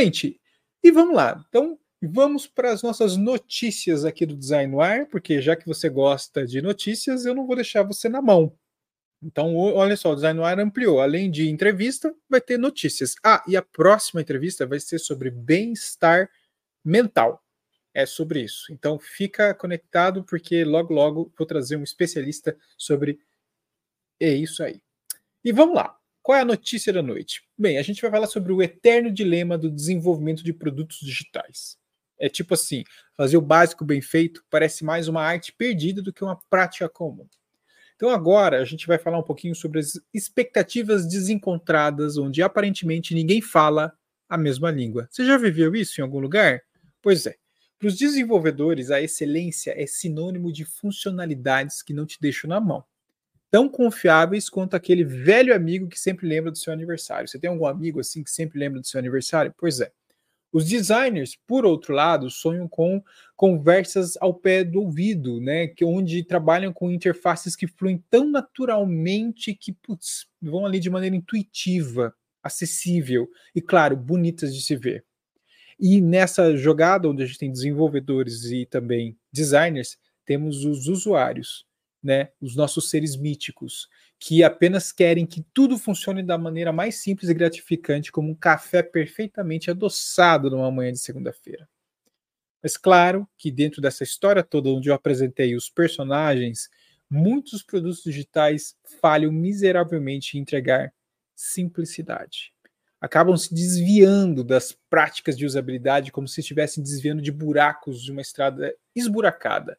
Gente, e vamos lá. Então, vamos para as nossas notícias aqui do Design no Ar, porque já que você gosta de notícias, eu não vou deixar você na mão. Então, olha só, o Design no Ar ampliou. Além de entrevista, vai ter notícias. Ah, e a próxima entrevista vai ser sobre bem-estar mental. É sobre isso. Então, fica conectado, porque logo, logo vou trazer um especialista sobre. É isso aí. E vamos lá. Qual é a notícia da noite? Bem, a gente vai falar sobre o eterno dilema do desenvolvimento de produtos digitais. É tipo assim, fazer o básico bem feito parece mais uma arte perdida do que uma prática comum. Então agora a gente vai falar um pouquinho sobre as expectativas desencontradas, onde aparentemente ninguém fala a mesma língua. Você já viveu isso em algum lugar? Pois é. Para os desenvolvedores, a excelência é sinônimo de funcionalidades que não te deixam na mão tão confiáveis quanto aquele velho amigo que sempre lembra do seu aniversário. Você tem algum amigo assim que sempre lembra do seu aniversário? Pois é. Os designers, por outro lado, sonham com conversas ao pé do ouvido, né? Que onde trabalham com interfaces que fluem tão naturalmente que putz, vão ali de maneira intuitiva, acessível e, claro, bonitas de se ver. E nessa jogada onde a gente tem desenvolvedores e também designers, temos os usuários, né, os nossos seres míticos, que apenas querem que tudo funcione da maneira mais simples e gratificante, como um café perfeitamente adoçado numa manhã de segunda-feira. Mas claro que dentro dessa história toda, onde eu apresentei os personagens, muitos produtos digitais falham miseravelmente em entregar simplicidade. Acabam se desviando das práticas de usabilidade como se estivessem desviando de buracos de uma estrada esburacada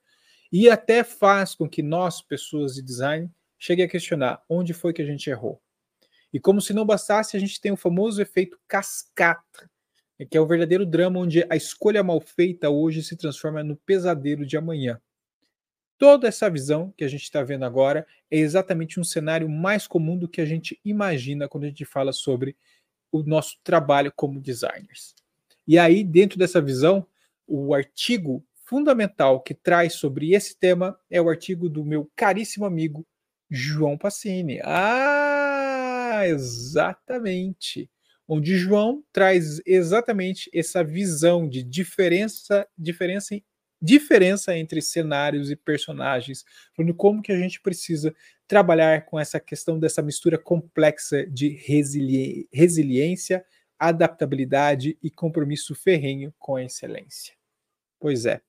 e até faz com que nós, pessoas de design, cheguem a questionar onde foi que a gente errou. E como se não bastasse, a gente tem o famoso efeito cascata, que é o verdadeiro drama onde a escolha mal feita hoje se transforma no pesadelo de amanhã. Toda essa visão que a gente está vendo agora é exatamente um cenário mais comum do que a gente imagina quando a gente fala sobre o nosso trabalho como designers. E aí, dentro dessa visão, o artigo fundamental que traz sobre esse tema é o artigo do meu caríssimo amigo João Passini. Ah, exatamente. Onde João traz exatamente essa visão de diferença, diferença, diferença entre cenários e personagens, falando como que a gente precisa trabalhar com essa questão dessa mistura complexa de resili resiliência, adaptabilidade e compromisso ferrenho com a excelência. Pois é,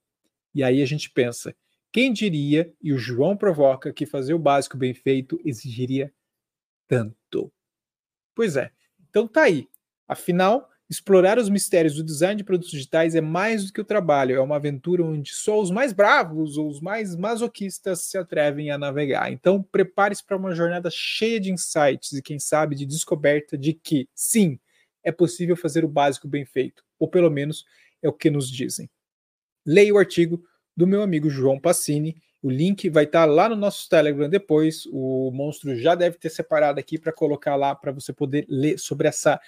e aí a gente pensa, quem diria, e o João provoca, que fazer o básico bem feito exigiria tanto? Pois é. Então tá aí. Afinal, explorar os mistérios do design de produtos digitais é mais do que o trabalho, é uma aventura onde só os mais bravos ou os mais masoquistas se atrevem a navegar. Então, prepare-se para uma jornada cheia de insights e, quem sabe, de descoberta de que, sim, é possível fazer o básico bem feito, ou pelo menos é o que nos dizem leia o artigo do meu amigo João Passini. O link vai estar lá no nosso Telegram depois. O monstro já deve ter separado aqui para colocar lá para você poder ler sobre essa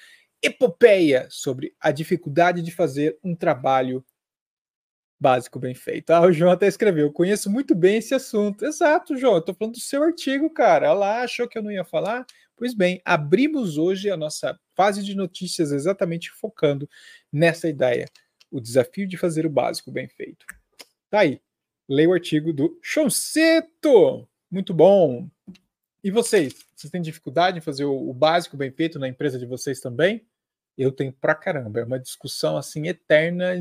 epopeia, sobre a dificuldade de fazer um trabalho básico bem feito. Ah, o João até escreveu: conheço muito bem esse assunto. Exato, João, estou falando do seu artigo, cara. Olha lá, achou que eu não ia falar? Pois bem, abrimos hoje a nossa fase de notícias exatamente focando nessa ideia o desafio de fazer o básico bem feito. Tá aí. Leia o artigo do Chonceto. Muito bom. E vocês? Vocês têm dificuldade em fazer o, o básico bem feito na empresa de vocês também? Eu tenho pra caramba. É uma discussão assim eterna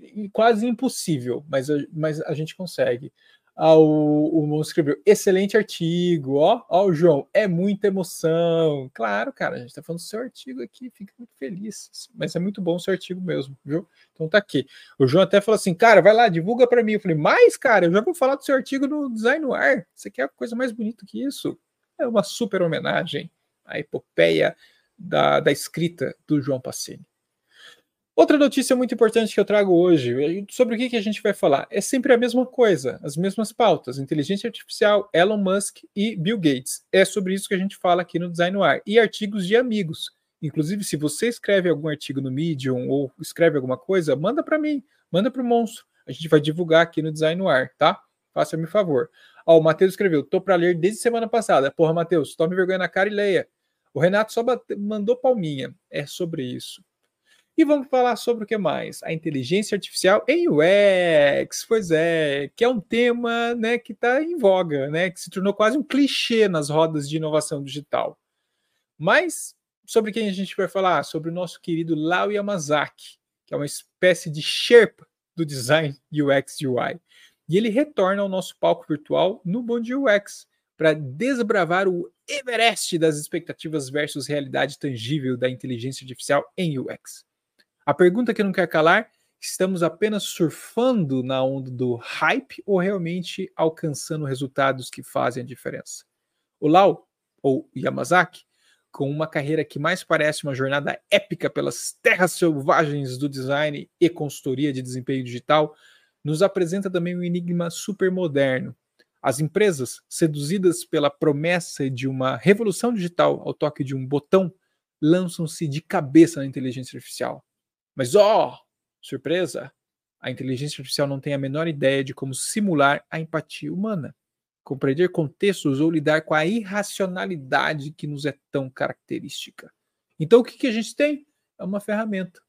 e quase impossível, mas, mas a gente consegue. Ah, o, o escreveu, excelente artigo, ó, ó, o João, é muita emoção. Claro, cara, a gente tá falando do seu artigo aqui, fica muito feliz, mas é muito bom o seu artigo mesmo, viu? Então tá aqui. O João até falou assim, cara, vai lá, divulga para mim. Eu falei, mas, cara, eu já vou falar do seu artigo no Design no Ar. Você quer coisa mais bonita que isso? É uma super homenagem à epopeia da, da escrita do João Passini. Outra notícia muito importante que eu trago hoje, sobre o que, que a gente vai falar, é sempre a mesma coisa, as mesmas pautas: inteligência artificial, Elon Musk e Bill Gates. É sobre isso que a gente fala aqui no Design Ar. E artigos de amigos. Inclusive, se você escreve algum artigo no Medium ou escreve alguma coisa, manda para mim, manda para o monstro. A gente vai divulgar aqui no Design no Ar, tá? Faça-me favor. Ó, o Matheus escreveu: tô para ler desde semana passada. Porra, Matheus, tome vergonha na cara e leia. O Renato só mandou palminha. É sobre isso. E vamos falar sobre o que mais? A inteligência artificial em UX, pois é, que é um tema né, que está em voga, né, que se tornou quase um clichê nas rodas de inovação digital. Mas sobre quem a gente vai falar? Sobre o nosso querido Lau Yamazaki, que é uma espécie de Sherpa do design UX UI. E ele retorna ao nosso palco virtual no Bom Dia UX para desbravar o Everest das expectativas versus realidade tangível da inteligência artificial em UX. A pergunta que não quer calar: estamos apenas surfando na onda do hype ou realmente alcançando resultados que fazem a diferença? O Lau, ou Yamazaki, com uma carreira que mais parece uma jornada épica pelas terras selvagens do design e consultoria de desempenho digital, nos apresenta também um enigma super moderno. As empresas, seduzidas pela promessa de uma revolução digital ao toque de um botão, lançam-se de cabeça na inteligência artificial. Mas, ó, oh, surpresa! A inteligência artificial não tem a menor ideia de como simular a empatia humana, compreender contextos ou lidar com a irracionalidade que nos é tão característica. Então, o que, que a gente tem? É uma ferramenta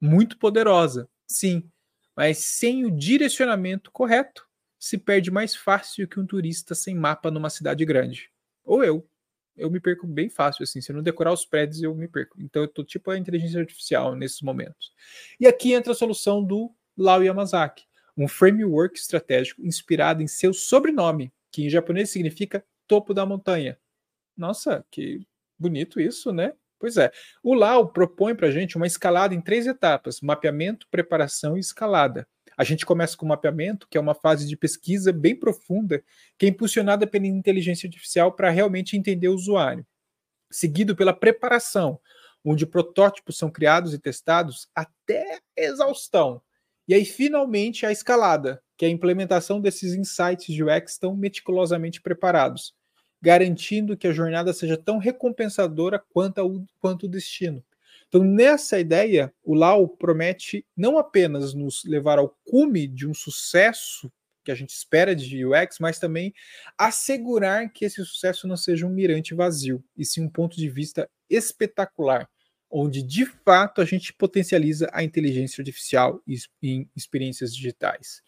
muito poderosa, sim, mas sem o direcionamento correto, se perde mais fácil que um turista sem mapa numa cidade grande. Ou eu eu me perco bem fácil, assim. Se eu não decorar os prédios, eu me perco. Então eu tô tipo a inteligência artificial nesses momentos. E aqui entra a solução do Lau Yamazaki, um framework estratégico inspirado em seu sobrenome, que em japonês significa topo da montanha. Nossa, que bonito isso, né? Pois é. O Lau propõe para a gente uma escalada em três etapas: mapeamento, preparação e escalada. A gente começa com o mapeamento, que é uma fase de pesquisa bem profunda, que é impulsionada pela inteligência artificial para realmente entender o usuário. Seguido pela preparação, onde protótipos são criados e testados até exaustão. E aí, finalmente, a escalada, que é a implementação desses insights de UX estão meticulosamente preparados, garantindo que a jornada seja tão recompensadora quanto, quanto o destino. Então, nessa ideia, o Lau promete não apenas nos levar ao cume de um sucesso que a gente espera de UX, mas também assegurar que esse sucesso não seja um mirante vazio, e sim um ponto de vista espetacular, onde de fato a gente potencializa a inteligência artificial em experiências digitais.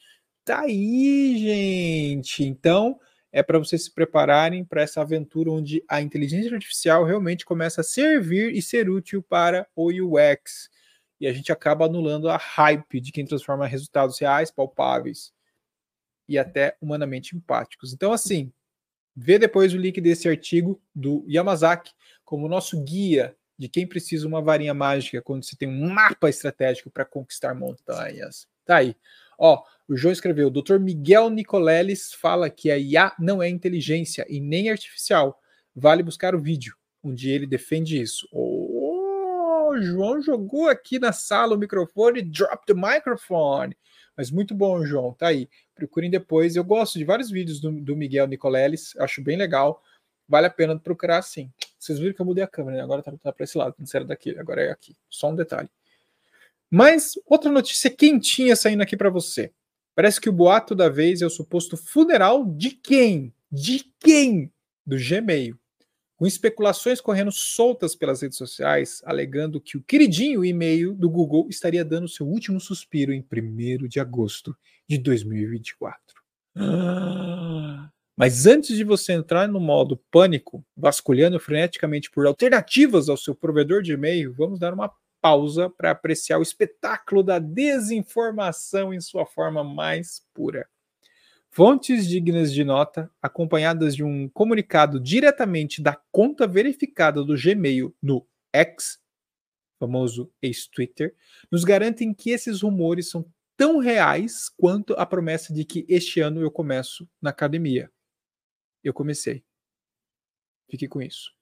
Tá aí, gente! Então, é para vocês se prepararem para essa aventura onde a inteligência artificial realmente começa a servir e ser útil para o UX. E a gente acaba anulando a hype de quem transforma resultados reais, palpáveis e até humanamente empáticos. Então, assim, vê depois o link desse artigo do Yamazaki como nosso guia de quem precisa uma varinha mágica quando se tem um mapa estratégico para conquistar montanhas. Tá aí. Ó, o João escreveu: Dr. Miguel Nicoleles fala que a IA não é inteligência e nem artificial. Vale buscar o vídeo, onde ele defende isso. Oh, o João jogou aqui na sala o microfone, drop the microphone. Mas muito bom, João, tá aí. Procurem depois. Eu gosto de vários vídeos do, do Miguel Nicoleles, acho bem legal. Vale a pena procurar sim. Vocês viram que eu mudei a câmera, né? Agora tá, tá para esse lado, não era daqui, agora é aqui. Só um detalhe. Mas outra notícia quentinha saindo aqui para você. Parece que o boato da vez é o suposto funeral de quem? De quem? Do Gmail. Com especulações correndo soltas pelas redes sociais, alegando que o queridinho e-mail do Google estaria dando seu último suspiro em 1 de agosto de 2024. Mas antes de você entrar no modo pânico, vasculhando freneticamente por alternativas ao seu provedor de e-mail, vamos dar uma pausa para apreciar o espetáculo da desinformação em sua forma mais pura. Fontes dignas de nota, acompanhadas de um comunicado diretamente da conta verificada do Gmail no X, famoso ex-Twitter, nos garantem que esses rumores são tão reais quanto a promessa de que este ano eu começo na academia. Eu comecei. Fique com isso.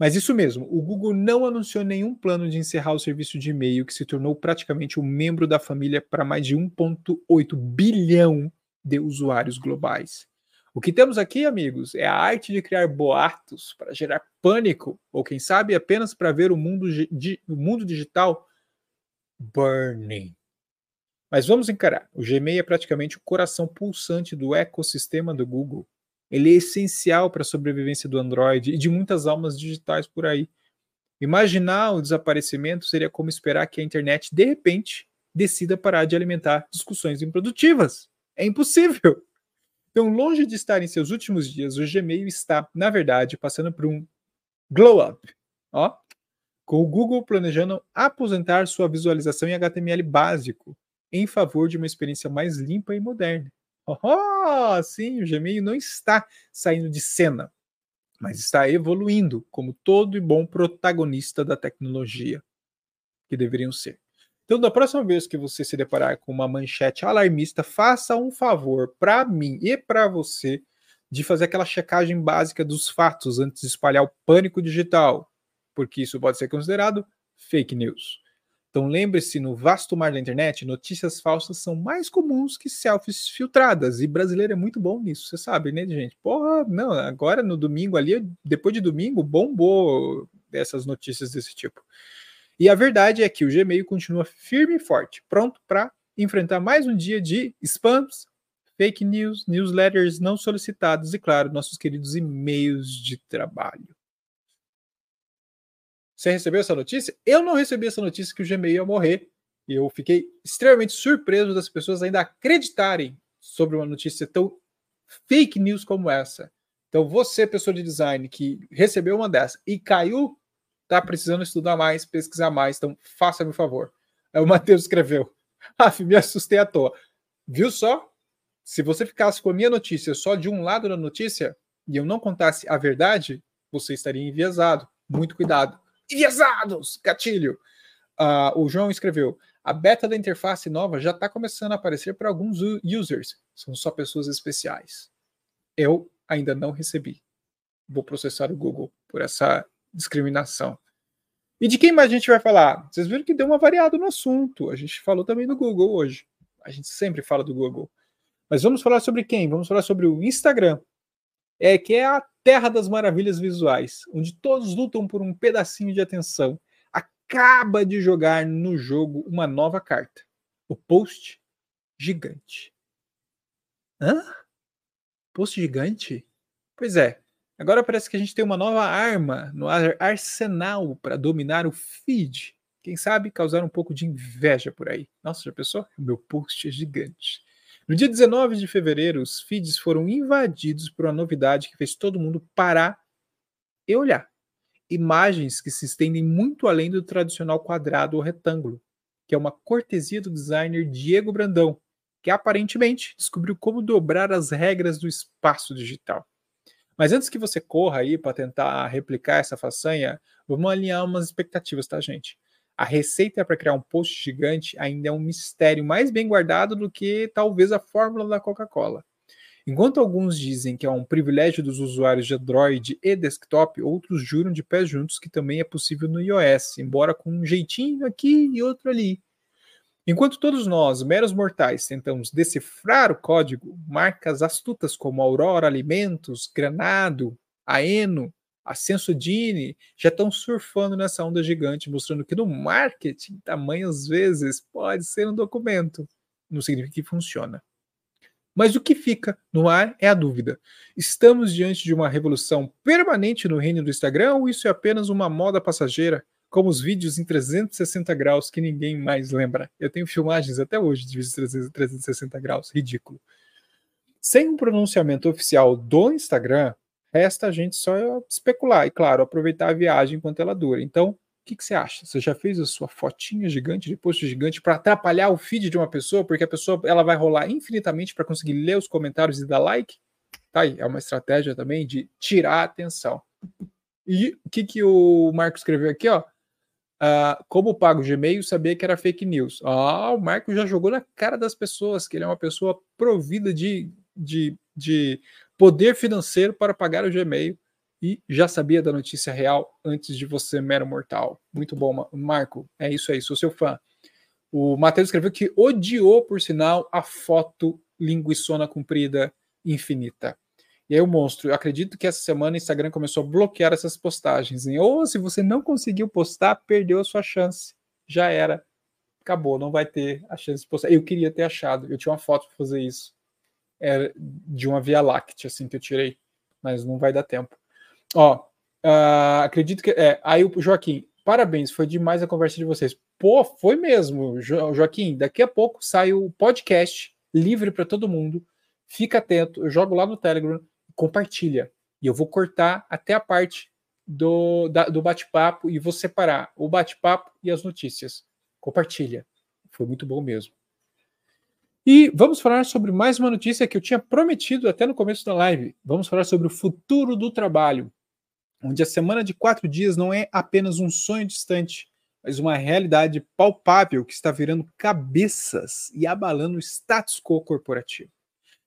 Mas isso mesmo, o Google não anunciou nenhum plano de encerrar o serviço de e-mail, que se tornou praticamente um membro da família para mais de 1,8 bilhão de usuários globais. O que temos aqui, amigos, é a arte de criar boatos para gerar pânico, ou quem sabe apenas para ver o mundo, o mundo digital burning. Mas vamos encarar. O Gmail é praticamente o coração pulsante do ecossistema do Google. Ele é essencial para a sobrevivência do Android e de muitas almas digitais por aí. Imaginar o desaparecimento seria como esperar que a internet, de repente, decida parar de alimentar discussões improdutivas. É impossível. Então, longe de estar em seus últimos dias, o Gmail está, na verdade, passando por um glow up. Ó, com o Google planejando aposentar sua visualização em HTML básico em favor de uma experiência mais limpa e moderna. Oh, sim, o Gmail não está saindo de cena, mas está evoluindo como todo e bom protagonista da tecnologia que deveriam ser. Então, da próxima vez que você se deparar com uma manchete alarmista, faça um favor para mim e para você de fazer aquela checagem básica dos fatos antes de espalhar o pânico digital, porque isso pode ser considerado fake news. Então lembre-se, no vasto mar da internet, notícias falsas são mais comuns que selfies filtradas, e brasileiro é muito bom nisso, você sabe, né, gente? Porra, não, agora no domingo ali, depois de domingo, bombou essas notícias desse tipo. E a verdade é que o Gmail continua firme e forte, pronto para enfrentar mais um dia de spams, fake news, newsletters não solicitados e, claro, nossos queridos e-mails de trabalho. Você recebeu essa notícia? Eu não recebi essa notícia que o Gmail ia morrer. E eu fiquei extremamente surpreso das pessoas ainda acreditarem sobre uma notícia tão fake news como essa. Então, você, pessoa de design, que recebeu uma dessa e caiu, tá precisando estudar mais, pesquisar mais. Então, faça-me o favor. Aí o Matheus escreveu. Ah, me assustei à toa. Viu só? Se você ficasse com a minha notícia só de um lado da notícia e eu não contasse a verdade, você estaria enviesado. Muito cuidado enviesados! Gatilho! Uh, o João escreveu: a beta da interface nova já está começando a aparecer para alguns users. São só pessoas especiais. Eu ainda não recebi. Vou processar o Google por essa discriminação. E de quem mais a gente vai falar? Vocês viram que deu uma variada no assunto. A gente falou também do Google hoje. A gente sempre fala do Google. Mas vamos falar sobre quem? Vamos falar sobre o Instagram é que é a terra das maravilhas visuais, onde todos lutam por um pedacinho de atenção. Acaba de jogar no jogo uma nova carta, o Post Gigante. Hã? Post Gigante? Pois é. Agora parece que a gente tem uma nova arma no arsenal para dominar o feed. Quem sabe causar um pouco de inveja por aí. Nossa, já pensou? Meu post é gigante. No dia 19 de fevereiro, os feeds foram invadidos por uma novidade que fez todo mundo parar e olhar. Imagens que se estendem muito além do tradicional quadrado ou retângulo, que é uma cortesia do designer Diego Brandão, que aparentemente descobriu como dobrar as regras do espaço digital. Mas antes que você corra aí para tentar replicar essa façanha, vamos alinhar umas expectativas, tá, gente? A receita para criar um post gigante ainda é um mistério mais bem guardado do que talvez a fórmula da Coca-Cola. Enquanto alguns dizem que é um privilégio dos usuários de Android e desktop, outros juram de pés juntos que também é possível no iOS, embora com um jeitinho aqui e outro ali. Enquanto todos nós, meros mortais, tentamos decifrar o código, marcas astutas como Aurora Alimentos, Granado, Aeno a Sensodine já estão surfando nessa onda gigante, mostrando que no marketing, tamanho às vezes pode ser um documento. Não significa que funciona. Mas o que fica no ar é a dúvida. Estamos diante de uma revolução permanente no reino do Instagram ou isso é apenas uma moda passageira, como os vídeos em 360 graus que ninguém mais lembra? Eu tenho filmagens até hoje de vídeos 360 graus, ridículo. Sem um pronunciamento oficial do Instagram, Resta a gente só especular e, claro, aproveitar a viagem enquanto ela dura. Então, o que, que, você acha? Você já fez a sua fotinha gigante de post gigante para atrapalhar o feed de uma pessoa, porque a pessoa ela vai rolar infinitamente para conseguir ler os comentários e dar like? Tá aí, é uma estratégia também de tirar a atenção. E o que, que o Marco escreveu aqui, ó? Uh, como pago Gmail, sabia que era fake news. Ah, o Marco já jogou na cara das pessoas que ele é uma pessoa provida de, de, de poder financeiro para pagar o Gmail e já sabia da notícia real antes de você, mero mortal. Muito bom, Marco. É isso aí, sou seu fã. O Matheus escreveu que odiou, por sinal, a foto linguiçona comprida infinita. E aí o monstro, acredito que essa semana o Instagram começou a bloquear essas postagens. Hein? Ou se você não conseguiu postar, perdeu a sua chance. Já era. Acabou, não vai ter a chance de postar. Eu queria ter achado, eu tinha uma foto para fazer isso é de uma Via Láctea, assim, que eu tirei, mas não vai dar tempo. Ó, uh, acredito que. É, aí o Joaquim, Parabéns, foi demais a conversa de vocês. Pô, foi mesmo, jo Joaquim. Daqui a pouco sai o podcast livre para todo mundo. Fica atento, eu jogo lá no Telegram, compartilha. E eu vou cortar até a parte do, do bate-papo e vou separar o bate-papo e as notícias. Compartilha. Foi muito bom mesmo. E vamos falar sobre mais uma notícia que eu tinha prometido até no começo da live. Vamos falar sobre o futuro do trabalho, onde a semana de quatro dias não é apenas um sonho distante, mas uma realidade palpável que está virando cabeças e abalando o status quo corporativo.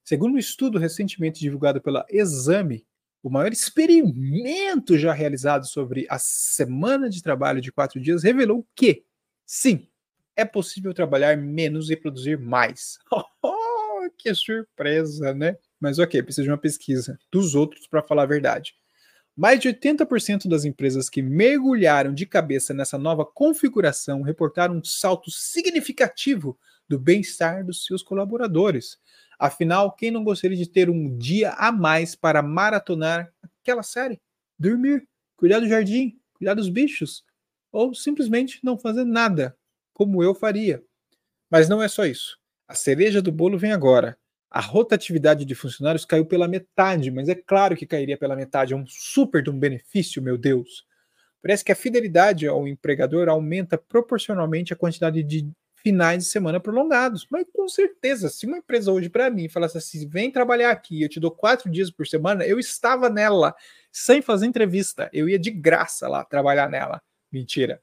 Segundo um estudo recentemente divulgado pela Exame, o maior experimento já realizado sobre a semana de trabalho de quatro dias revelou que, sim, é possível trabalhar menos e produzir mais. Oh, que surpresa, né? Mas ok, precisa de uma pesquisa dos outros para falar a verdade. Mais de 80% das empresas que mergulharam de cabeça nessa nova configuração reportaram um salto significativo do bem-estar dos seus colaboradores. Afinal, quem não gostaria de ter um dia a mais para maratonar aquela série? Dormir, cuidar do jardim, cuidar dos bichos, ou simplesmente não fazer nada, como eu faria. Mas não é só isso. A cereja do bolo vem agora. A rotatividade de funcionários caiu pela metade, mas é claro que cairia pela metade, é um super de um benefício, meu Deus. Parece que a fidelidade ao empregador aumenta proporcionalmente a quantidade de finais de semana prolongados. Mas com certeza, se uma empresa hoje para mim falasse assim, vem trabalhar aqui, eu te dou quatro dias por semana, eu estava nela sem fazer entrevista, eu ia de graça lá trabalhar nela. Mentira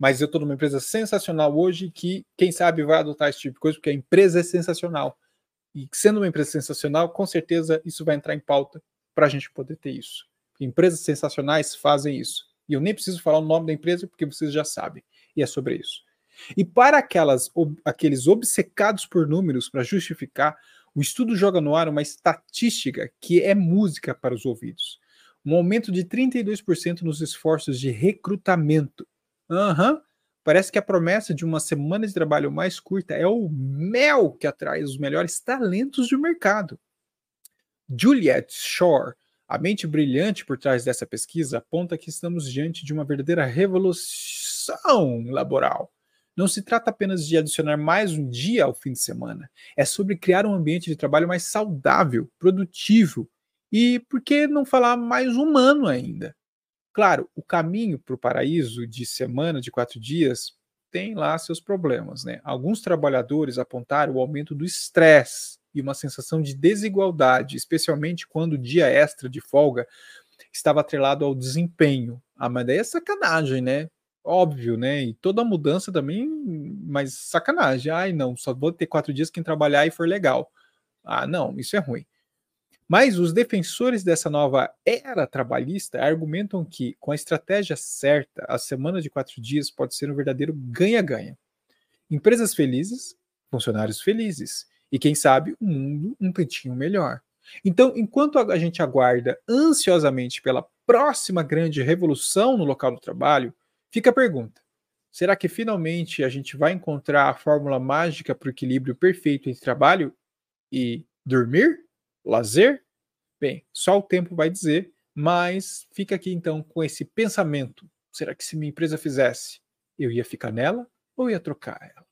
mas eu estou numa empresa sensacional hoje que, quem sabe, vai adotar esse tipo de coisa, porque a empresa é sensacional. E sendo uma empresa sensacional, com certeza isso vai entrar em pauta para a gente poder ter isso. Empresas sensacionais fazem isso. E eu nem preciso falar o nome da empresa, porque vocês já sabem. E é sobre isso. E para aquelas, aqueles obcecados por números para justificar, o estudo joga no ar uma estatística que é música para os ouvidos. Um aumento de 32% nos esforços de recrutamento Uhum. Parece que a promessa de uma semana de trabalho mais curta é o mel que atrai os melhores talentos do mercado. Juliet Shore, a mente brilhante por trás dessa pesquisa, aponta que estamos diante de uma verdadeira revolução laboral. Não se trata apenas de adicionar mais um dia ao fim de semana, é sobre criar um ambiente de trabalho mais saudável, produtivo e, por que não falar, mais humano ainda. Claro, o caminho para o paraíso de semana de quatro dias tem lá seus problemas. Né? Alguns trabalhadores apontaram o aumento do estresse e uma sensação de desigualdade, especialmente quando o dia extra de folga estava atrelado ao desempenho. Ah, mas daí é sacanagem, né? Óbvio, né? E toda mudança também, mas sacanagem. Ai, não, só vou ter quatro dias quem trabalhar e for legal. Ah, não, isso é ruim. Mas os defensores dessa nova era trabalhista argumentam que, com a estratégia certa, a semana de quatro dias pode ser um verdadeiro ganha-ganha. Empresas felizes, funcionários felizes, e quem sabe um mundo um tantinho melhor. Então, enquanto a gente aguarda ansiosamente pela próxima grande revolução no local do trabalho, fica a pergunta: será que finalmente a gente vai encontrar a fórmula mágica para o equilíbrio perfeito entre trabalho e dormir? Lazer? Bem, só o tempo vai dizer, mas fica aqui então com esse pensamento: será que se minha empresa fizesse, eu ia ficar nela ou ia trocar ela?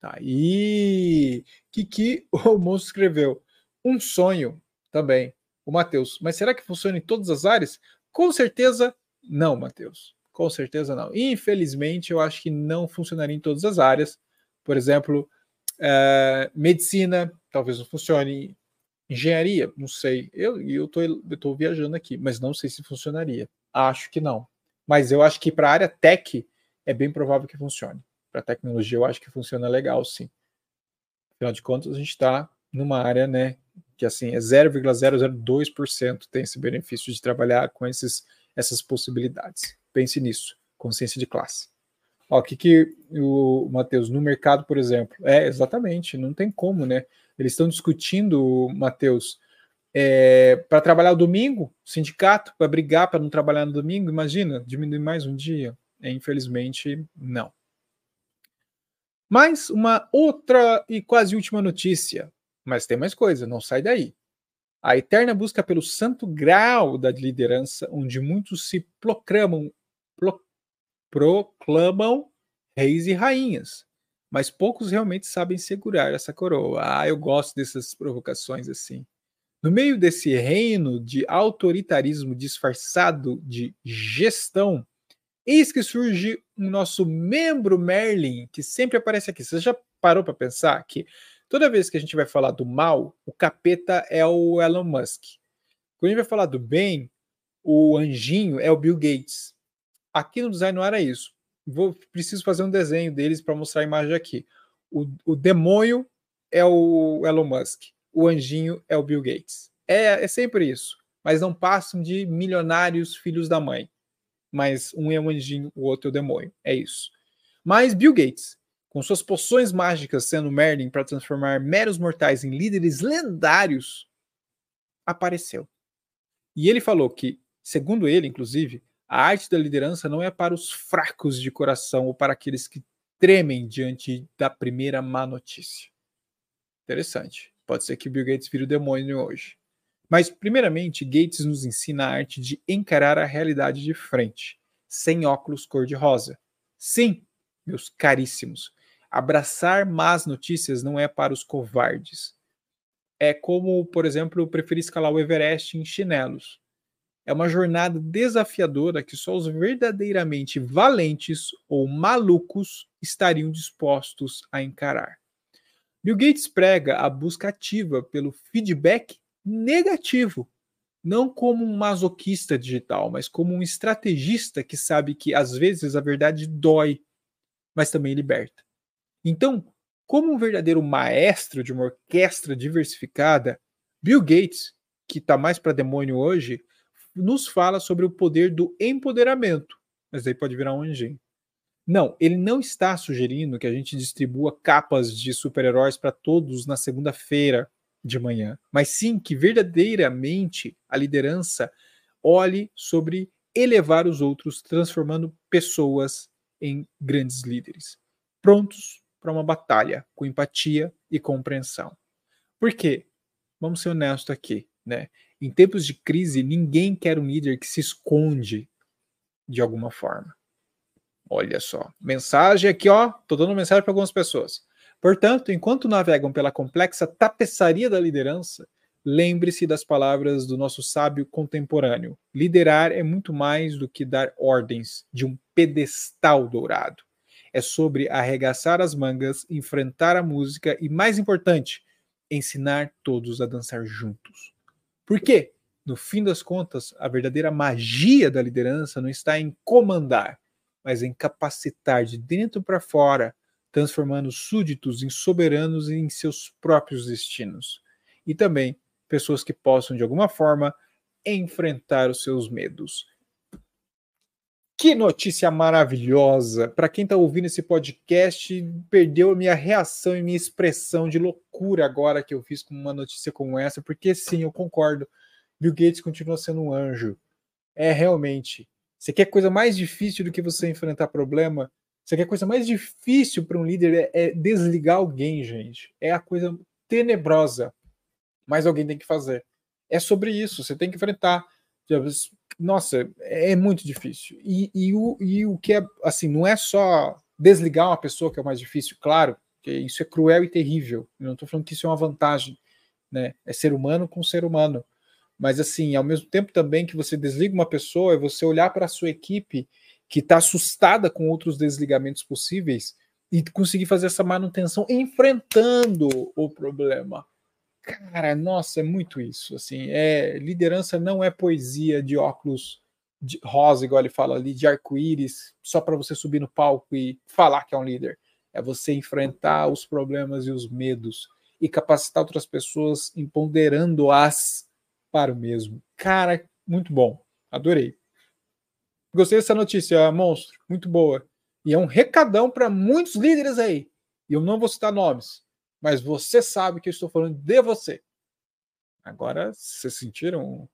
Tá aí, que o moço escreveu um sonho também, o Matheus. Mas será que funciona em todas as áreas? Com certeza não, Matheus. Com certeza não. Infelizmente, eu acho que não funcionaria em todas as áreas. Por exemplo, é, medicina talvez não funcione, Engenharia, não sei. Eu tô viajando aqui, mas não sei se funcionaria. Acho que não. Mas eu acho que para a área tech é bem provável que funcione. Para tecnologia eu acho que funciona legal, sim. Afinal de contas, a gente está numa área, né, que assim é 0,002% tem esse benefício de trabalhar com esses, essas possibilidades. Pense nisso, consciência de classe. O que, que o Matheus, no mercado, por exemplo, é exatamente, não tem como, né? Eles estão discutindo, Matheus, é, para trabalhar o domingo, sindicato, para brigar para não trabalhar no domingo, imagina, diminuir mais um dia. É, infelizmente, não. Mais uma outra e quase última notícia, mas tem mais coisa, não sai daí. A eterna busca pelo santo grau da liderança, onde muitos se proclamam, proclamam reis e rainhas, mas poucos realmente sabem segurar essa coroa. Ah, eu gosto dessas provocações assim. No meio desse reino de autoritarismo disfarçado de gestão, eis que surge o nosso membro Merlin, que sempre aparece aqui. Você já parou para pensar que toda vez que a gente vai falar do mal, o capeta é o Elon Musk. Quando a gente vai falar do bem, o anjinho é o Bill Gates. Aqui no design não era isso. Vou, preciso fazer um desenho deles para mostrar a imagem aqui. O, o demônio é o Elon Musk o anjinho é o Bill Gates. É, é sempre isso. Mas não passam de milionários filhos da mãe. Mas um é o anjinho, o outro é o demônio. É isso. Mas Bill Gates, com suas poções mágicas sendo Merlin para transformar meros mortais em líderes lendários, apareceu. E ele falou que, segundo ele, inclusive, a arte da liderança não é para os fracos de coração ou para aqueles que tremem diante da primeira má notícia. Interessante. Pode ser que Bill Gates vire o demônio hoje. Mas, primeiramente, Gates nos ensina a arte de encarar a realidade de frente, sem óculos cor-de-rosa. Sim, meus caríssimos, abraçar más notícias não é para os covardes. É como, por exemplo, preferir escalar o Everest em chinelos. É uma jornada desafiadora que só os verdadeiramente valentes ou malucos estariam dispostos a encarar. Bill Gates prega a busca ativa pelo feedback negativo, não como um masoquista digital, mas como um estrategista que sabe que às vezes a verdade dói, mas também liberta. Então, como um verdadeiro maestro de uma orquestra diversificada, Bill Gates, que está mais para demônio hoje, nos fala sobre o poder do empoderamento, mas aí pode virar um anjinho. Não, ele não está sugerindo que a gente distribua capas de super-heróis para todos na segunda-feira de manhã, mas sim que verdadeiramente a liderança olhe sobre elevar os outros, transformando pessoas em grandes líderes, prontos para uma batalha com empatia e compreensão. Por quê? Vamos ser honestos aqui, né? Em tempos de crise, ninguém quer um líder que se esconde de alguma forma. Olha só, mensagem aqui, ó, tô dando mensagem para algumas pessoas. Portanto, enquanto navegam pela complexa tapeçaria da liderança, lembre-se das palavras do nosso sábio contemporâneo. Liderar é muito mais do que dar ordens de um pedestal dourado. É sobre arregaçar as mangas, enfrentar a música e, mais importante, ensinar todos a dançar juntos. Por quê? No fim das contas, a verdadeira magia da liderança não está em comandar, mas em capacitar de dentro para fora, transformando súditos em soberanos em seus próprios destinos. E também pessoas que possam, de alguma forma, enfrentar os seus medos. Que notícia maravilhosa! Para quem está ouvindo esse podcast, perdeu a minha reação e minha expressão de loucura agora que eu fiz com uma notícia como essa, porque sim, eu concordo. Bill Gates continua sendo um anjo. É realmente você quer coisa mais difícil do que você enfrentar problema? Você quer coisa mais difícil para um líder é, é, desligar alguém, gente. É a coisa tenebrosa. Mas alguém tem que fazer. É sobre isso. Você tem que enfrentar. Nossa, é muito difícil. E, e, o, e o que é assim, não é só desligar uma pessoa que é o mais difícil, claro, que isso é cruel e terrível. Eu não estou falando que isso é uma vantagem, né? É ser humano com ser humano. Mas assim, ao mesmo tempo também que você desliga uma pessoa, é você olhar para a sua equipe que está assustada com outros desligamentos possíveis e conseguir fazer essa manutenção enfrentando o problema. Cara, nossa, é muito isso. Assim, é liderança não é poesia de óculos de rosa, igual ele fala ali, de arco-íris, só para você subir no palco e falar que é um líder. É você enfrentar os problemas e os medos e capacitar outras pessoas empoderando-as para o mesmo. Cara, muito bom. Adorei. Gostei dessa notícia, monstro. Muito boa. E é um recadão para muitos líderes aí. E eu não vou citar nomes, mas você sabe que eu estou falando de você. Agora, vocês sentiram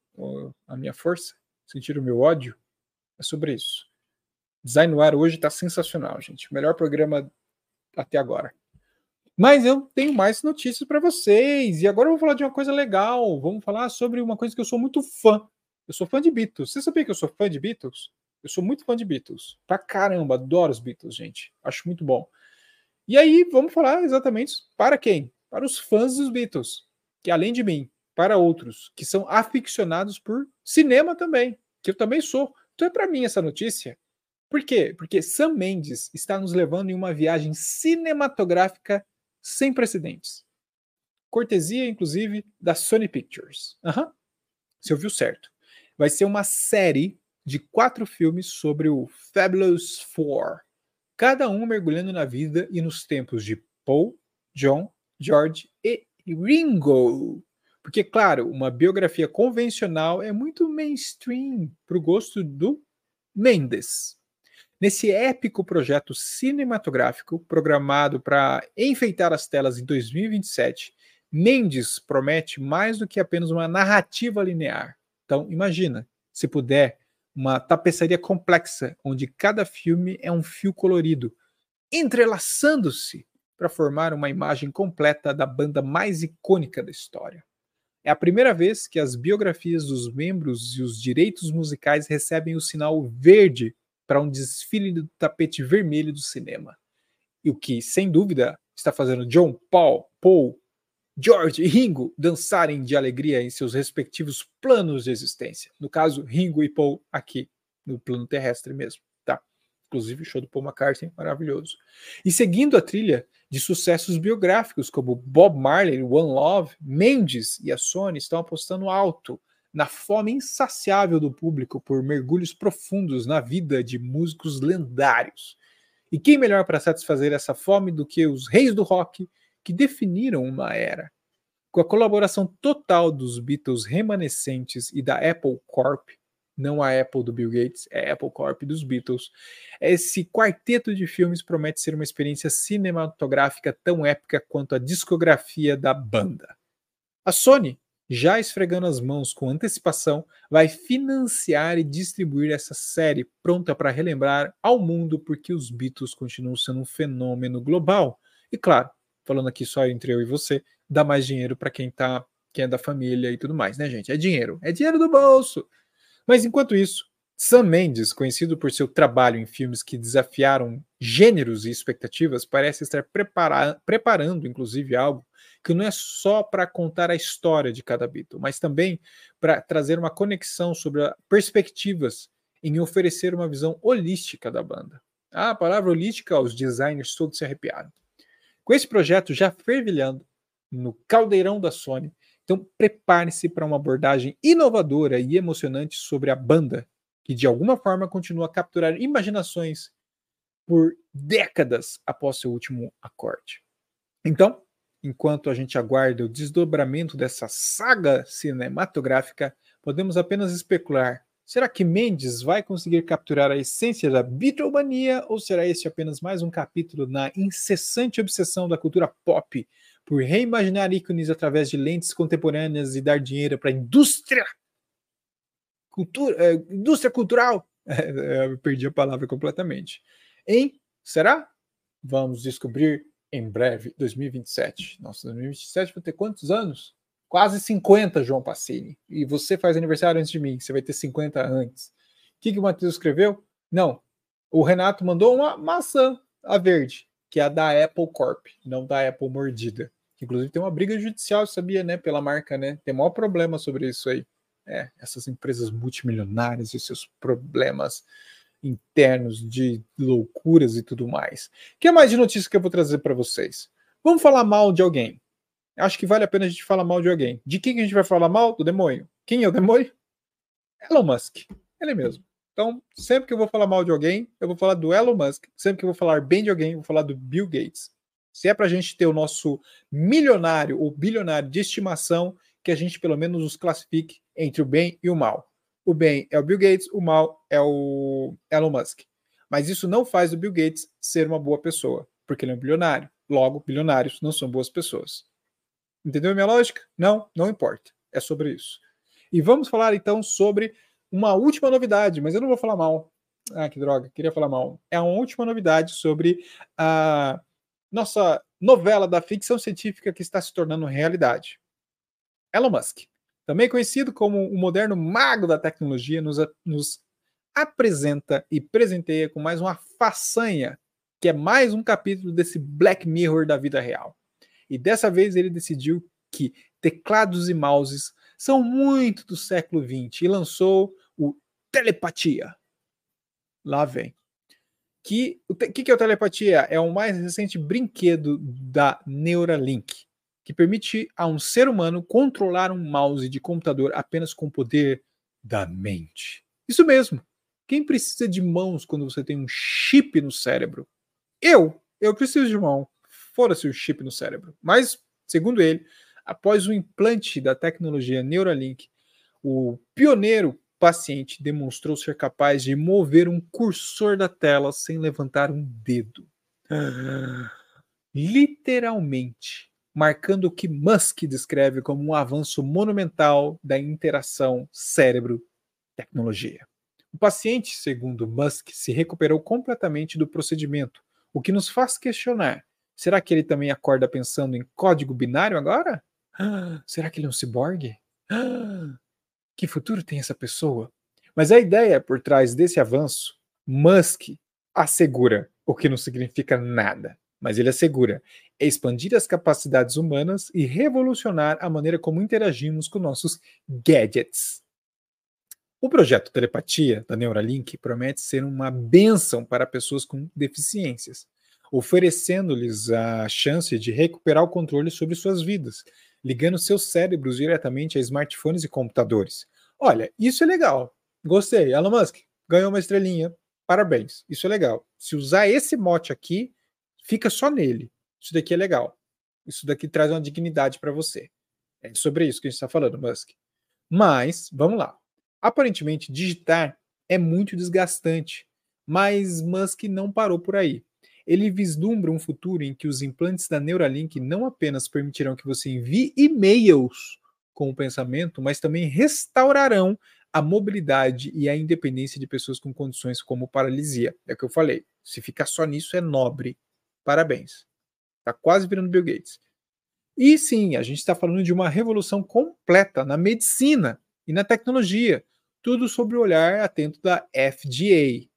a minha força? Sentiram o meu ódio? É sobre isso. Design no ar hoje está sensacional, gente. Melhor programa até agora. Mas eu tenho mais notícias para vocês. E agora eu vou falar de uma coisa legal. Vamos falar sobre uma coisa que eu sou muito fã. Eu sou fã de Beatles. Você sabia que eu sou fã de Beatles? Eu sou muito fã de Beatles. Pra caramba, adoro os Beatles, gente. Acho muito bom. E aí, vamos falar exatamente para quem? Para os fãs dos Beatles, que além de mim, para outros que são aficionados por cinema também, que eu também sou. Então é para mim essa notícia. Por quê? Porque Sam Mendes está nos levando em uma viagem cinematográfica sem precedentes. Cortesia, inclusive, da Sony Pictures. Uhum. Você ouviu certo. Vai ser uma série de quatro filmes sobre o Fabulous Four, cada um mergulhando na vida e nos tempos de Paul, John, George e Ringo. Porque, claro, uma biografia convencional é muito mainstream para o gosto do Mendes. Nesse épico projeto cinematográfico, programado para enfeitar as telas em 2027, Mendes promete mais do que apenas uma narrativa linear. Então, imagina, se puder, uma tapeçaria complexa, onde cada filme é um fio colorido, entrelaçando-se para formar uma imagem completa da banda mais icônica da história. É a primeira vez que as biografias dos membros e os direitos musicais recebem o sinal verde para um desfile do tapete vermelho do cinema. E o que, sem dúvida, está fazendo John, Paul, Paul, George e Ringo dançarem de alegria em seus respectivos planos de existência. No caso, Ringo e Paul aqui, no plano terrestre mesmo, tá? Inclusive o show do Paul McCartney, maravilhoso. E seguindo a trilha, de sucessos biográficos como Bob Marley, One Love, Mendes e a Sony estão apostando alto na fome insaciável do público por mergulhos profundos na vida de músicos lendários. E quem melhor para satisfazer essa fome do que os reis do rock que definiram uma era? Com a colaboração total dos Beatles remanescentes e da Apple Corp, não a Apple do Bill Gates, é a Apple Corp dos Beatles. Esse quarteto de filmes promete ser uma experiência cinematográfica tão épica quanto a discografia da banda. A Sony, já esfregando as mãos com antecipação, vai financiar e distribuir essa série pronta para relembrar ao mundo porque os Beatles continuam sendo um fenômeno global. E claro, falando aqui só entre eu e você, dá mais dinheiro para quem tá, quem é da família e tudo mais, né, gente? É dinheiro, é dinheiro do bolso. Mas enquanto isso, Sam Mendes, conhecido por seu trabalho em filmes que desafiaram gêneros e expectativas, parece estar prepara preparando, inclusive, algo que não é só para contar a história de cada Beatle, mas também para trazer uma conexão sobre perspectivas em oferecer uma visão holística da banda. Ah, a palavra holística, os designers todos se arrepiaram. Com esse projeto já fervilhando no caldeirão da Sony, então, prepare-se para uma abordagem inovadora e emocionante sobre a banda, que de alguma forma continua a capturar imaginações por décadas após seu último acorde. Então, enquanto a gente aguarda o desdobramento dessa saga cinematográfica, podemos apenas especular. Será que Mendes vai conseguir capturar a essência da Beatlemania ou será este apenas mais um capítulo na incessante obsessão da cultura pop por reimaginar ícones através de lentes contemporâneas e dar dinheiro para a indústria cultura, é, indústria cultural. É, eu perdi a palavra completamente. Em será? Vamos descobrir em breve, 2027. Nossa, 2027 vai ter quantos anos? Quase 50, João Passini. E você faz aniversário antes de mim, você vai ter 50 antes. O que, que o Matheus escreveu? Não. O Renato mandou uma maçã, a verde, que é a da Apple Corp, não da Apple mordida. Inclusive tem uma briga judicial, sabia, né? Pela marca, né? Tem maior problema sobre isso aí. É, essas empresas multimilionárias e seus problemas internos de loucuras e tudo mais. O que mais de notícia que eu vou trazer para vocês? Vamos falar mal de alguém. Acho que vale a pena a gente falar mal de alguém. De quem que a gente vai falar mal? Do demônio. Quem é o demônio? Elon Musk. Ele mesmo. Então, sempre que eu vou falar mal de alguém, eu vou falar do Elon Musk. Sempre que eu vou falar bem de alguém, eu vou falar do Bill Gates. Se é para a gente ter o nosso milionário ou bilionário de estimação, que a gente pelo menos os classifique entre o bem e o mal. O bem é o Bill Gates, o mal é o Elon Musk. Mas isso não faz o Bill Gates ser uma boa pessoa, porque ele é um bilionário. Logo, bilionários não são boas pessoas. Entendeu a minha lógica? Não, não importa. É sobre isso. E vamos falar então sobre uma última novidade, mas eu não vou falar mal. Ah, que droga, queria falar mal. É uma última novidade sobre a nossa novela da ficção científica que está se tornando realidade. Elon Musk, também conhecido como o moderno mago da tecnologia, nos, nos apresenta e presenteia com mais uma façanha, que é mais um capítulo desse Black Mirror da vida real. E dessa vez ele decidiu que teclados e mouses são muito do século XX e lançou o Telepatia. Lá vem. Que o que, que é o Telepatia? É o mais recente brinquedo da Neuralink, que permite a um ser humano controlar um mouse de computador apenas com o poder da mente. Isso mesmo. Quem precisa de mãos quando você tem um chip no cérebro? Eu. Eu preciso de mão. Fora-se o chip no cérebro. Mas, segundo ele, após o implante da tecnologia Neuralink, o pioneiro paciente demonstrou ser capaz de mover um cursor da tela sem levantar um dedo. Literalmente, marcando o que Musk descreve como um avanço monumental da interação cérebro-tecnologia. O paciente, segundo Musk, se recuperou completamente do procedimento, o que nos faz questionar: será que ele também acorda pensando em código binário agora? será que ele é um ciborgue? Que futuro tem essa pessoa? Mas a ideia por trás desse avanço, Musk assegura, o que não significa nada, mas ele assegura, é expandir as capacidades humanas e revolucionar a maneira como interagimos com nossos gadgets. O projeto Telepatia da Neuralink promete ser uma benção para pessoas com deficiências, oferecendo-lhes a chance de recuperar o controle sobre suas vidas, ligando seus cérebros diretamente a smartphones e computadores. Olha, isso é legal. Gostei. Elon Musk ganhou uma estrelinha. Parabéns. Isso é legal. Se usar esse mote aqui, fica só nele. Isso daqui é legal. Isso daqui traz uma dignidade para você. É sobre isso que a gente está falando, Musk. Mas, vamos lá. Aparentemente, digitar é muito desgastante. Mas Musk não parou por aí. Ele vislumbra um futuro em que os implantes da Neuralink não apenas permitirão que você envie e-mails com o pensamento, mas também restaurarão a mobilidade e a independência de pessoas com condições como paralisia. É o que eu falei. Se ficar só nisso é nobre. Parabéns. Está quase virando Bill Gates. E sim, a gente está falando de uma revolução completa na medicina e na tecnologia. Tudo sob o olhar atento da FDA,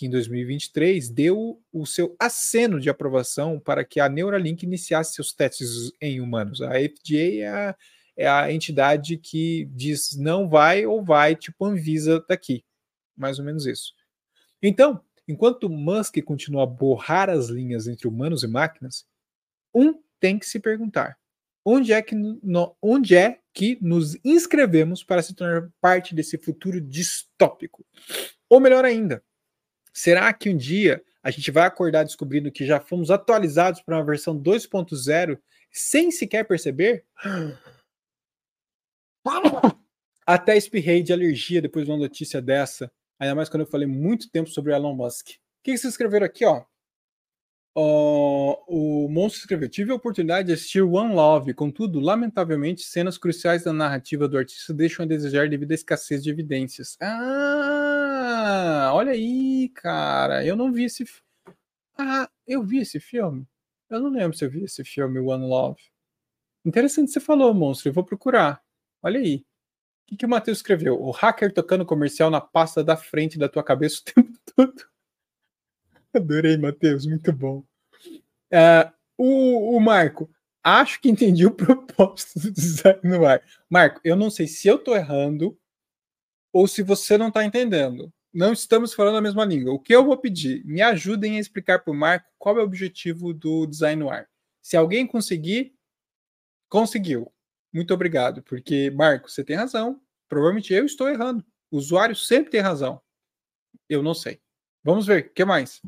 que em 2023 deu o seu aceno de aprovação para que a Neuralink iniciasse seus testes em humanos. A FDA é a, é a entidade que diz não vai ou vai, tipo Anvisa daqui. Mais ou menos isso. Então, enquanto Musk continua a borrar as linhas entre humanos e máquinas, um tem que se perguntar: onde é que, no, onde é que nos inscrevemos para se tornar parte desse futuro distópico? Ou melhor ainda, Será que um dia a gente vai acordar descobrindo que já fomos atualizados para uma versão 2.0 sem sequer perceber? Até espirrei de alergia depois de uma notícia dessa. Ainda mais quando eu falei muito tempo sobre Elon Musk. O que vocês escreveram aqui, ó? O Monstro escreveu: Tive a oportunidade de assistir One Love, contudo, lamentavelmente, cenas cruciais da narrativa do artista deixam a desejar devido à escassez de evidências. Ah, olha aí, cara. Eu não vi esse. Ah, eu vi esse filme. Eu não lembro se eu vi esse filme, One Love. Interessante você falou, monstro. Eu vou procurar. Olha aí. O que, que o Matheus escreveu? O hacker tocando comercial na pasta da frente da tua cabeça o tempo todo. Adorei, Matheus, muito bom. Uh, o, o, Marco, acho que entendi o propósito do design no ar. Marco, eu não sei se eu estou errando ou se você não está entendendo. Não estamos falando a mesma língua. O que eu vou pedir? Me ajudem a explicar para o Marco qual é o objetivo do design no ar. Se alguém conseguir, conseguiu. Muito obrigado, porque, Marco, você tem razão. Provavelmente eu estou errando. O usuário sempre tem razão. Eu não sei. Vamos ver. O que mais?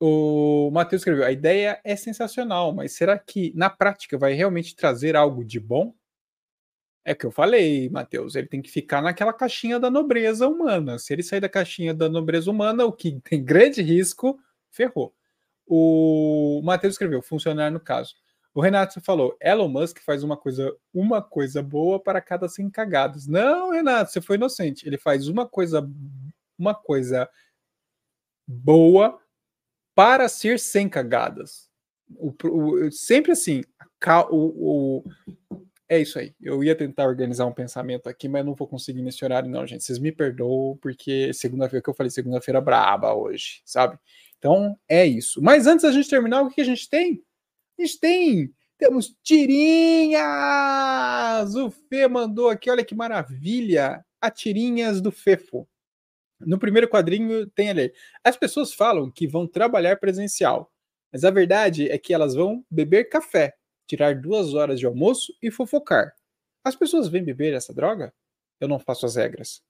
O Matheus escreveu: a ideia é sensacional, mas será que na prática vai realmente trazer algo de bom? É que eu falei, Matheus, ele tem que ficar naquela caixinha da nobreza humana. Se ele sair da caixinha da nobreza humana, o que tem grande risco, ferrou. O Matheus escreveu: funcionar no caso. O Renato falou: Elon Musk faz uma coisa, uma coisa boa para cada 100 cagadas. Não, Renato, você foi inocente. Ele faz uma coisa, uma coisa boa para ser sem cagadas. O, o, sempre assim, o, o, é isso aí. Eu ia tentar organizar um pensamento aqui, mas não vou conseguir nesse horário, não, gente. Vocês me perdoam, porque segunda-feira que eu falei, segunda-feira braba hoje, sabe? Então é isso. Mas antes da gente terminar, o que a gente tem? A gente tem. Temos tirinhas! O Fê mandou aqui, olha que maravilha! A tirinhas do Fefo. No primeiro quadrinho tem ali. As pessoas falam que vão trabalhar presencial, mas a verdade é que elas vão beber café, tirar duas horas de almoço e fofocar. As pessoas vêm beber essa droga? Eu não faço as regras.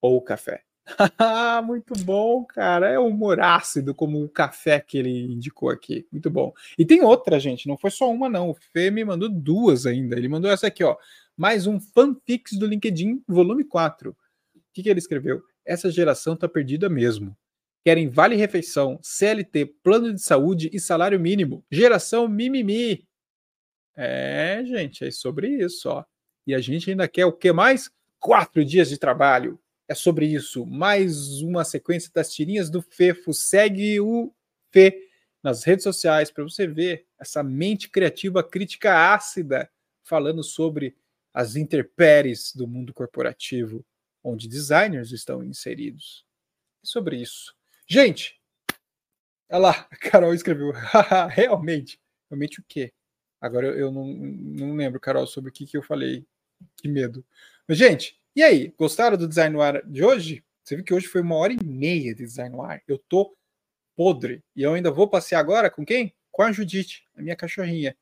Ou café. Muito bom, cara. É humor ácido, como o café que ele indicou aqui. Muito bom. E tem outra, gente. Não foi só uma, não. O Fê me mandou duas ainda. Ele mandou essa aqui, ó. Mais um fanfics do LinkedIn, volume 4. O que, que ele escreveu? Essa geração tá perdida mesmo. Querem vale refeição, CLT, plano de saúde e salário mínimo. Geração mimimi. É, gente, é sobre isso, ó. E a gente ainda quer o que mais? Quatro dias de trabalho. É sobre isso. Mais uma sequência das tirinhas do Fefo. Segue o Fê nas redes sociais para você ver essa mente criativa, crítica ácida, falando sobre as interpéries do mundo corporativo, onde designers estão inseridos. É sobre isso. Gente, olha lá, a Carol escreveu. realmente. Realmente o quê? Agora eu não, não lembro, Carol, sobre o que, que eu falei. Que medo. Mas, gente, e aí? Gostaram do Design no Ar de hoje? Você viu que hoje foi uma hora e meia de Design no Ar. Eu tô podre. E eu ainda vou passear agora com quem? Com a Judite, a minha cachorrinha.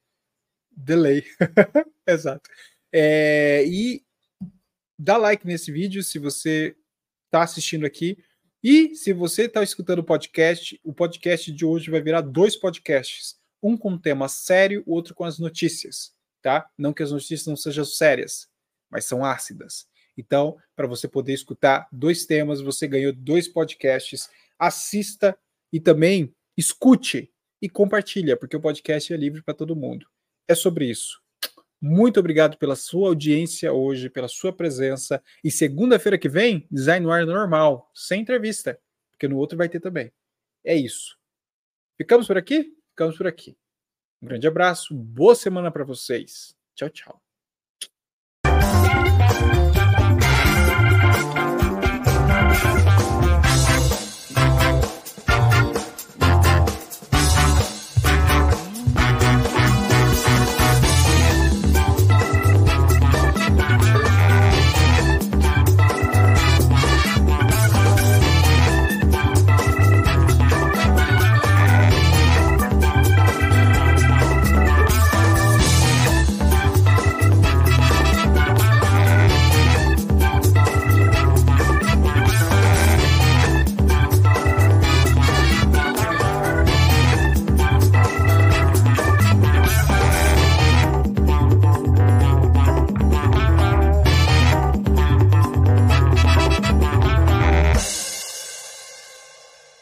Delay. Exato. É, e dá like nesse vídeo se você está assistindo aqui. E se você está escutando o podcast, o podcast de hoje vai virar dois podcasts um com um tema sério, o outro com as notícias, tá? Não que as notícias não sejam sérias, mas são ácidas. Então, para você poder escutar dois temas, você ganhou dois podcasts. Assista e também escute e compartilha, porque o podcast é livre para todo mundo. É sobre isso. Muito obrigado pela sua audiência hoje, pela sua presença. E segunda-feira que vem, Design no ar normal, sem entrevista, porque no outro vai ter também. É isso. Ficamos por aqui? Ficamos por aqui. Um grande abraço, boa semana para vocês. Tchau, tchau.